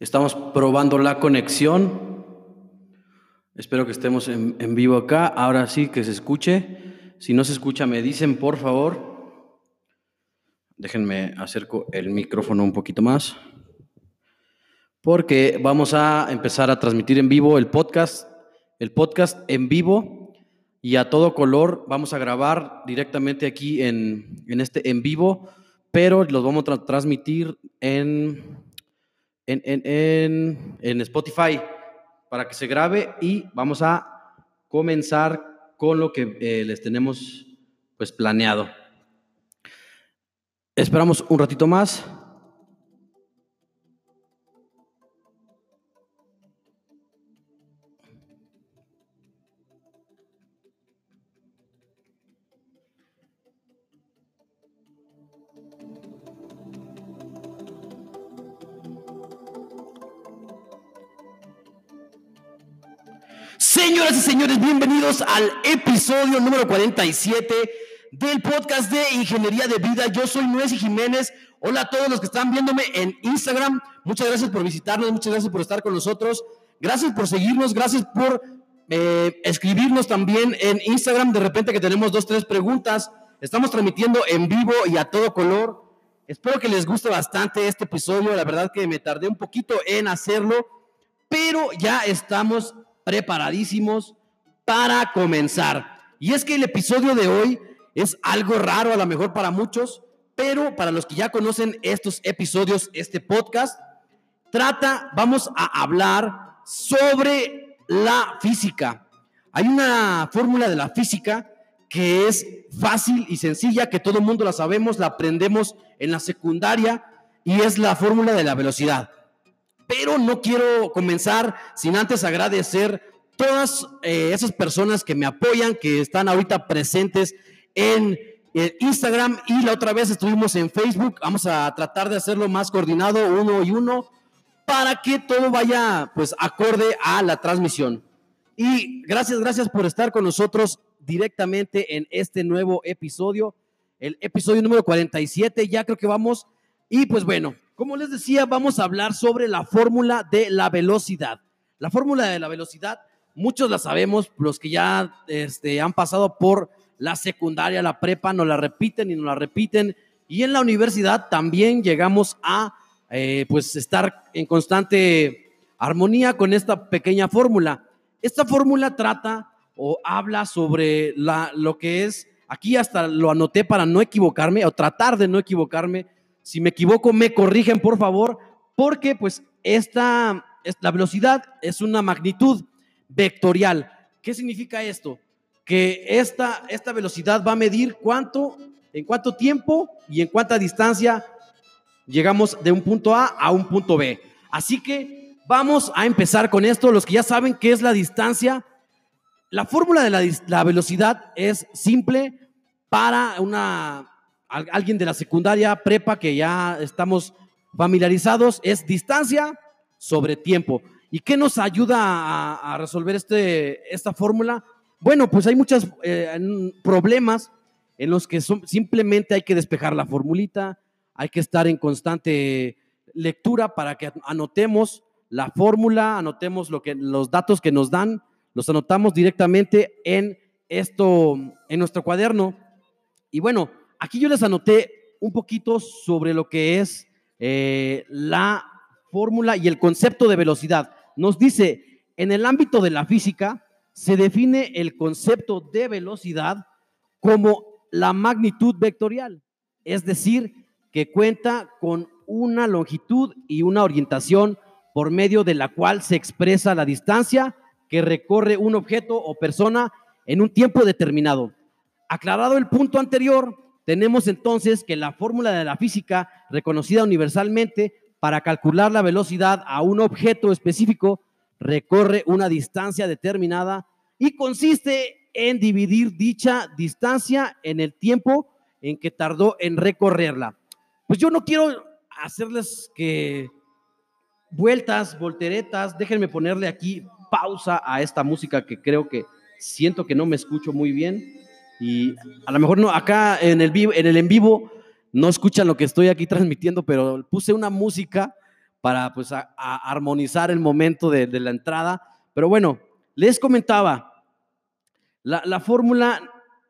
Estamos probando la conexión. Espero que estemos en, en vivo acá. Ahora sí que se escuche. Si no se escucha, me dicen, por favor. Déjenme acerco el micrófono un poquito más. Porque vamos a empezar a transmitir en vivo el podcast. El podcast en vivo y a todo color. Vamos a grabar directamente aquí en, en este en vivo, pero los vamos a tra- transmitir en en, en- en- en Spotify para que se grabe y vamos a comenzar con lo que eh, les tenemos pues planeado. Esperamos un ratito más. Señoras y señores, bienvenidos al episodio número 47 del podcast de Ingeniería de Vida. Yo soy Nuez Jiménez. Hola a todos los que están viéndome en Instagram. Muchas gracias por visitarnos, muchas gracias por estar con nosotros. Gracias por seguirnos, gracias por eh, escribirnos también en Instagram. De repente que tenemos dos, tres preguntas. Estamos transmitiendo en vivo y a todo color. Espero que les guste bastante este episodio. La verdad que me tardé un poquito en hacerlo, pero ya estamos preparadísimos para comenzar. Y es que el episodio de hoy es algo raro a lo mejor para muchos, pero para los que ya conocen estos episodios, este podcast, trata, vamos a hablar sobre la física. Hay una fórmula de la física que es fácil y sencilla, que todo el mundo la sabemos, la aprendemos en la secundaria, y es la fórmula de la velocidad pero no quiero comenzar sin antes agradecer todas eh, esas personas que me apoyan, que están ahorita presentes en eh, Instagram y la otra vez estuvimos en Facebook. Vamos a tratar de hacerlo más coordinado uno y uno para que todo vaya pues acorde a la transmisión. Y gracias, gracias por estar con nosotros directamente en este nuevo episodio, el episodio número 47. Ya creo que vamos. Y pues bueno, como les decía, vamos a hablar sobre la fórmula de la velocidad. La fórmula de la velocidad, muchos la sabemos, los que ya este, han pasado por la secundaria, la prepa, nos la repiten y nos la repiten. Y en la universidad también llegamos a eh, pues estar en constante armonía con esta pequeña fórmula. Esta fórmula trata o habla sobre la, lo que es, aquí hasta lo anoté para no equivocarme o tratar de no equivocarme. Si me equivoco, me corrigen, por favor, porque pues esta, la velocidad es una magnitud vectorial. ¿Qué significa esto? Que esta, esta velocidad va a medir cuánto, en cuánto tiempo y en cuánta distancia llegamos de un punto A a un punto B. Así que vamos a empezar con esto. Los que ya saben qué es la distancia, la fórmula de la, la velocidad es simple para una, alguien de la secundaria, prepa, que ya estamos familiarizados, es distancia sobre tiempo. ¿Y qué nos ayuda a, resolver este, esta fórmula? Bueno, pues hay muchos problemas en los que simplemente hay que despejar la formulita, hay que estar en constante lectura para que anotemos la fórmula, anotemos lo que, los datos que nos dan, los anotamos directamente en esto, en nuestro cuaderno. Y bueno, aquí yo les anoté un poquito sobre lo que es eh, la fórmula y el concepto de velocidad. Nos dice, en el ámbito de la física, se define el concepto de velocidad como la magnitud vectorial, es decir, que cuenta con una longitud y una orientación por medio de la cual se expresa la distancia que recorre un objeto o persona en un tiempo determinado. Aclarado el punto anterior, tenemos entonces que la fórmula de la física, reconocida universalmente para calcular la velocidad a un objeto específico, recorre una distancia determinada y consiste en dividir dicha distancia en el tiempo en que tardó en recorrerla. Pues yo no quiero hacerles que vueltas, volteretas, déjenme ponerle aquí pausa a esta música que creo que siento que no me escucho muy bien y a lo mejor no acá en el vivo, en el en vivo no escuchan lo que estoy aquí transmitiendo, pero puse una música para pues armonizar el momento de, la entrada. Pero bueno, les comentaba, la, la fórmula,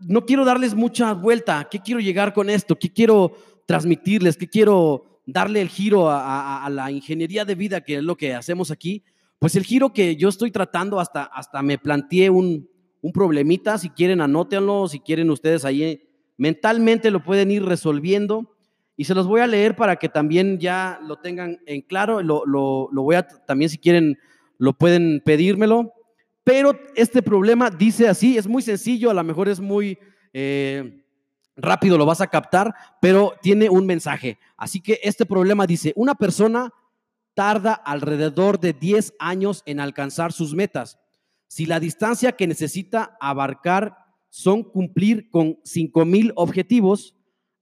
no quiero darles mucha vuelta. ¿Qué quiero llegar con esto? ¿Qué quiero transmitirles? ¿Qué quiero darle el giro a, a, la ingeniería de vida, que es lo que hacemos aquí? Pues el giro que yo estoy tratando, hasta, hasta me planteé un, un problemita, si quieren anótenlo, si quieren ustedes ahí mentalmente lo pueden ir resolviendo. Y se los voy a leer para que también ya lo tengan en claro, lo, lo, voy a, también si quieren lo pueden pedírmelo, pero este problema dice así, es muy sencillo, a lo mejor es muy eh, rápido, lo vas a captar, pero tiene un mensaje. Así que este problema dice, una persona tarda alrededor de 10 años en alcanzar sus metas si la distancia que necesita abarcar son cumplir con 5000 objetivos,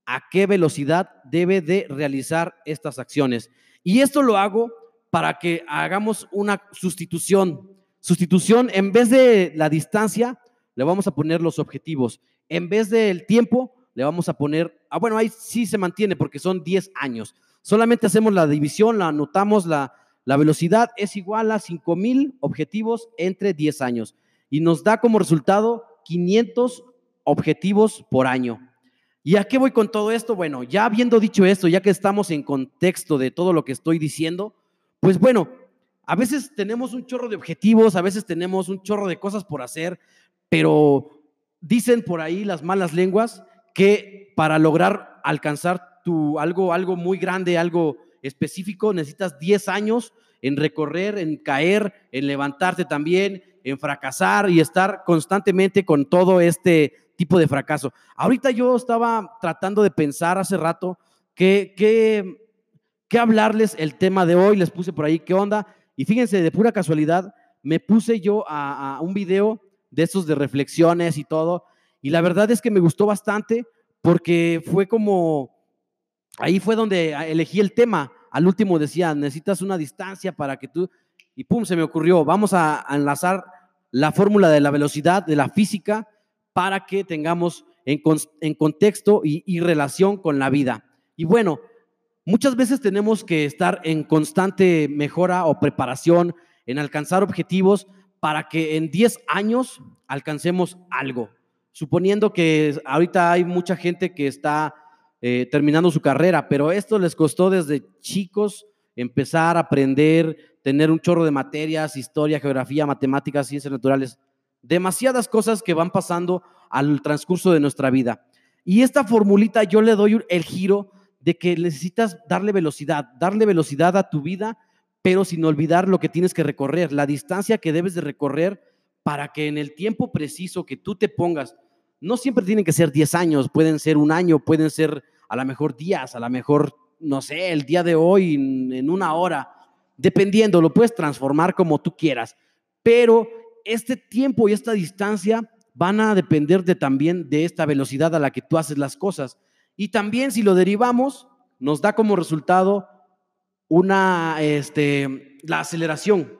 ¿a qué velocidad debe de realizar estas acciones? Y esto lo hago para que hagamos una sustitución. Sustitución, en vez de la distancia, le vamos a poner los objetivos. En vez del tiempo, le vamos a poner, ah, bueno, ahí sí se mantiene porque son 10 años. Solamente hacemos la división, la anotamos la, la velocidad es igual a 5000 objetivos entre 10 años y nos da como resultado 500 objetivos por año. ¿Y a qué voy con todo esto? Bueno, ya habiendo dicho esto, ya que estamos en contexto de todo lo que estoy diciendo, pues bueno, a veces tenemos un chorro de objetivos, a veces tenemos un chorro de cosas por hacer, pero dicen por ahí las malas lenguas que para lograr alcanzar tu algo algo muy grande, algo específico, necesitas 10 años en recorrer, en caer, en levantarte también, en fracasar y estar constantemente con todo este tipo de fracaso. Ahorita yo estaba tratando de pensar hace rato que, hablarles el tema de hoy, les puse por ahí qué onda, y fíjense, de pura casualidad, me puse yo a, a un video de esos de reflexiones y todo, y la verdad es que me gustó bastante porque fue como ahí fue donde elegí el tema. Al último decía, necesitas una distancia para que tú... Y pum, se me ocurrió, vamos a enlazar la fórmula de la velocidad, de la física, para que tengamos en, contexto y, y relación con la vida. Y bueno, muchas veces tenemos que estar en constante mejora o preparación, en alcanzar objetivos para que en 10 años alcancemos algo. Suponiendo que ahorita hay mucha gente que está eh, terminando su carrera, pero esto les costó desde chicos empezar a aprender, tener un chorro de materias, historia, geografía, matemáticas, ciencias naturales, demasiadas cosas que van pasando al transcurso de nuestra vida. Y esta formulita yo le doy el giro de que necesitas darle velocidad, darle velocidad a tu vida, pero sin olvidar lo que tienes que recorrer, la distancia que debes de recorrer para que en el tiempo preciso que tú te pongas, no siempre tienen que ser 10 años, pueden ser un año, pueden ser a lo mejor días, a lo mejor, no sé, el día de hoy en, una hora, dependiendo, lo puedes transformar como tú quieras, pero este tiempo y esta distancia van a depender de, también de esta velocidad a la que tú haces las cosas. Y también si lo derivamos, nos da como resultado una, este, la aceleración.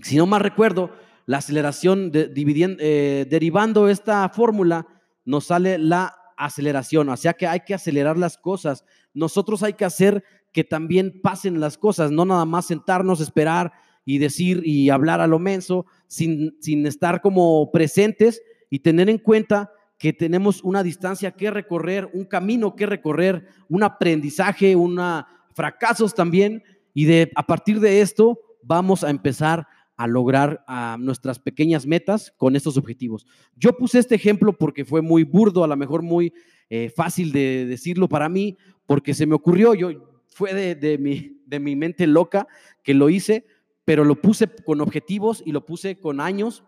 Si no más recuerdo, la aceleración, de, eh, derivando esta fórmula, nos sale la aceleración, o sea que hay que acelerar las cosas. Nosotros hay que hacer que también pasen las cosas, no nada más sentarnos, esperar y decir y hablar a lo menso, sin, sin estar como presentes y tener en cuenta que tenemos una distancia que recorrer, un camino que recorrer, un aprendizaje, una fracasos también, y de a partir de esto vamos a empezar a lograr nuestras pequeñas metas con estos objetivos. Yo puse este ejemplo porque fue muy burdo, a lo mejor muy eh, fácil de decirlo para mí, porque se me ocurrió, yo fue de, de, mi, de mi mente loca que lo hice, pero lo puse con objetivos y lo puse con años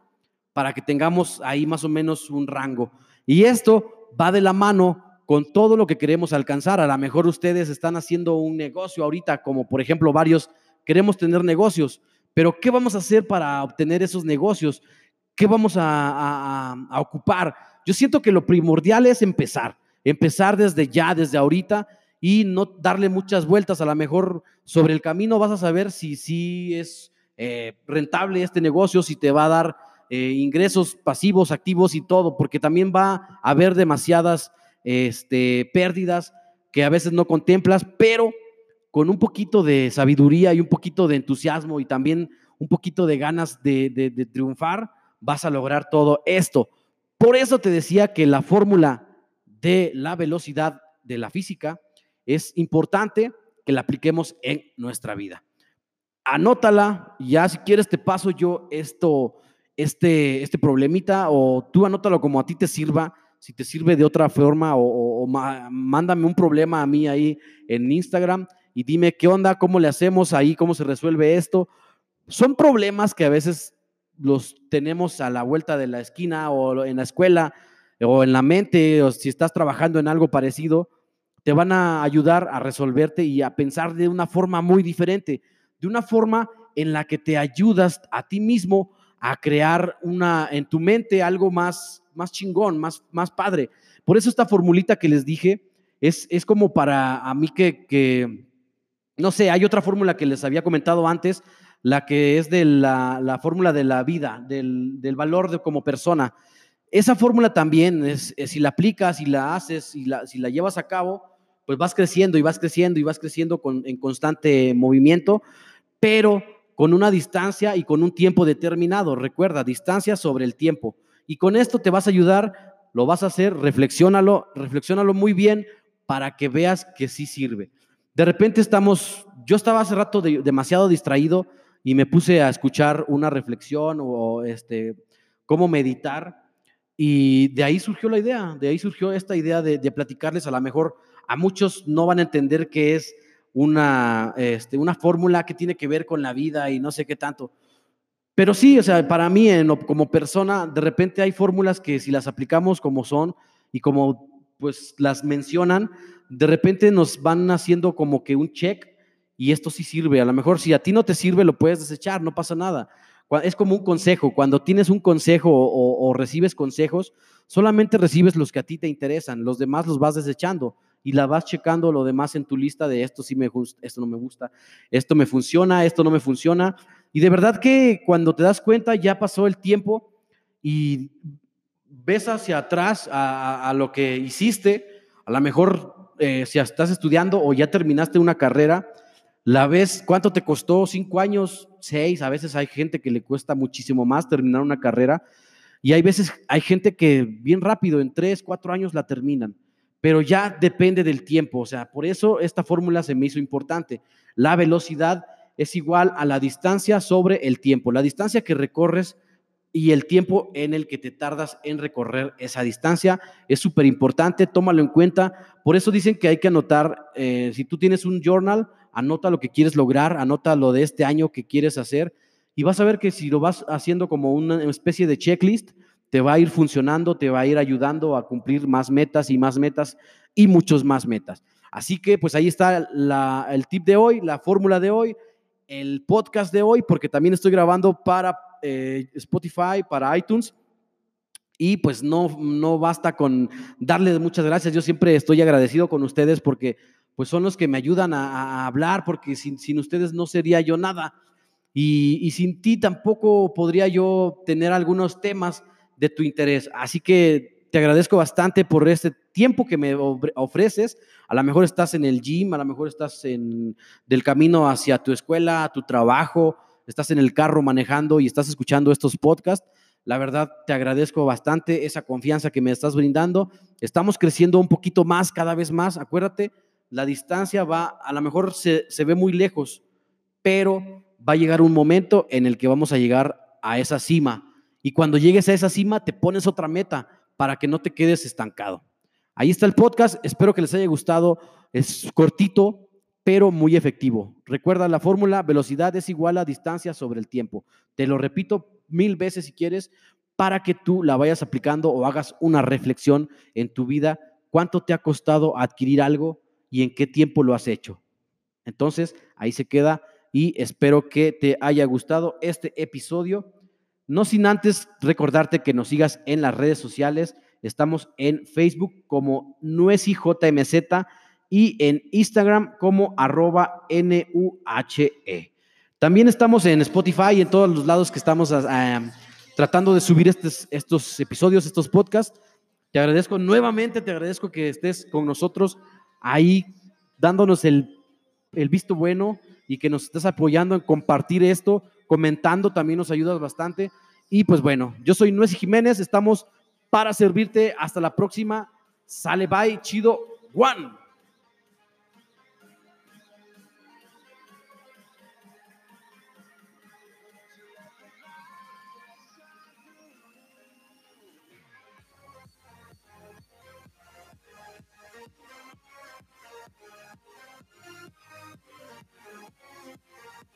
para que tengamos ahí más o menos un rango. Y esto va de la mano con todo lo que queremos alcanzar. A lo mejor ustedes están haciendo un negocio ahorita, como por ejemplo varios queremos tener negocios pero ¿qué vamos a hacer para obtener esos negocios? ¿Qué vamos a, ocupar? Yo siento que lo primordial es empezar, empezar desde ya, desde ahorita y no darle muchas vueltas. A lo mejor sobre el camino vas a saber si es eh, rentable este negocio, si te va a dar eh, ingresos pasivos, activos y todo, porque también va a haber demasiadas este, pérdidas que a veces no contemplas, pero con un poquito de sabiduría y un poquito de entusiasmo y también un poquito de ganas de, triunfar, vas a lograr todo esto. Por eso te decía que la fórmula de la velocidad de la física es importante que la apliquemos en nuestra vida. Anótala, ya si quieres te paso yo esto, este, este problemita o tú anótalo como a ti te sirva, si te sirve de otra forma o, mándame un problema a mí ahí en Instagram y dime qué onda, cómo le hacemos ahí, cómo se resuelve esto. Son problemas que a veces los tenemos a la vuelta de la esquina o en la escuela o en la mente o si estás trabajando en algo parecido, te van a ayudar a resolverte y a pensar de una forma muy diferente, de una forma en la que te ayudas a ti mismo a crear una en tu mente algo más más chingón, más más padre. Por eso esta formulita que les dije es, es como para a mí que, que no sé, hay otra fórmula que les había comentado antes, la que es de la, la fórmula de la vida, del, valor de como persona. Esa fórmula también, es, si la aplicas y la haces si la llevas a cabo, pues vas creciendo y vas creciendo y vas creciendo en constante movimiento, pero con una distancia y con un tiempo determinado. Recuerda, distancia sobre el tiempo. Y con esto te vas a ayudar, lo vas a hacer, reflexiónalo, reflexiónalo muy bien para que veas que sí sirve. De repente estamos, yo estaba hace rato demasiado distraído y me puse a escuchar una reflexión o este, cómo meditar y de ahí surgió la idea, de ahí surgió esta idea de, platicarles. A lo mejor a muchos no van a entender que es una, este, una fórmula que tiene que ver con la vida y no sé qué tanto. Pero sí, o sea, para mí como persona, de repente hay fórmulas que si las aplicamos como son y como pues las mencionan, de repente nos van haciendo como que un check y esto sí sirve. A lo mejor si a ti no te sirve, lo puedes desechar, no pasa nada. Es como un consejo. Cuando tienes un consejo o, recibes consejos, solamente recibes los que a ti te interesan. Los demás los vas desechando y la vas checando lo demás en tu lista de esto sí me gusta, esto no me gusta, esto me funciona, esto no me funciona. Y de verdad que cuando te das cuenta ya pasó el tiempo y ves hacia atrás a, lo que hiciste, a lo mejor eh, si estás estudiando o ya terminaste una carrera, la ves, ¿cuánto te costó? Cinco años, seis. A veces hay gente que le cuesta muchísimo más terminar una carrera. Y hay veces, hay gente que bien rápido, en tres, cuatro años la terminan. Pero ya depende del tiempo. O sea, por eso esta fórmula se me hizo importante. La velocidad es igual a la distancia sobre el tiempo. La distancia que recorres y el tiempo en el que te tardas en recorrer esa distancia es súper importante, tómalo en cuenta. Por eso dicen que hay que anotar, eh, si tú tienes un journal, anota lo que quieres lograr, anota lo de este año que quieres hacer y vas a ver que si lo vas haciendo como una especie de checklist, te va a ir funcionando, te va a ir ayudando a cumplir más metas y más metas y muchos más metas. Así que pues ahí está el tip de hoy, la fórmula de hoy, el podcast de hoy, porque también estoy grabando para eh, Spotify, para iTunes. Y pues no, no basta con darles muchas gracias. Yo siempre estoy agradecido con ustedes porque pues son los que me ayudan a, hablar, porque sin, sin, ustedes no sería yo nada. Y, y, sin ti tampoco podría yo tener algunos temas de tu interés. Así que te agradezco bastante por este tiempo que me ofreces. A lo mejor estás en el gym, a lo mejor estás en del camino hacia tu escuela, tu trabajo, estás en el carro manejando y estás escuchando estos podcasts. La verdad, te agradezco bastante esa confianza que me estás brindando. Estamos creciendo un poquito más, cada vez más. Acuérdate, la distancia va, a lo mejor se, ve muy lejos, pero va a llegar un momento en el que vamos a llegar a esa cima. Y cuando llegues a esa cima, te pones otra meta para que no te quedes estancado. Ahí está el podcast. Espero que les haya gustado. Es cortito, pero muy efectivo. Recuerda la fórmula, velocidad es igual a distancia sobre el tiempo. Te lo repito mil veces si quieres, para que tú la vayas aplicando o hagas una reflexión en tu vida. ¿Cuánto te ha costado adquirir algo? y en qué tiempo lo has hecho. Entonces, ahí se queda y espero que te haya gustado este episodio. No sin antes recordarte que nos sigas en las redes sociales. Estamos en Facebook como NueciJMZ y en Instagram como arroba NUHE. También estamos en Spotify y en todos los lados que estamos ah, tratando de subir estos, estos episodios, estos podcasts. Te agradezco nuevamente, te agradezco que estés con nosotros ahí dándonos el el visto bueno y que nos estés apoyando en compartir esto, comentando también nos ayudas bastante. Y pues bueno, yo soy Nuez Jiménez, estamos para servirte. Hasta la próxima. Sale, bye, chido, one.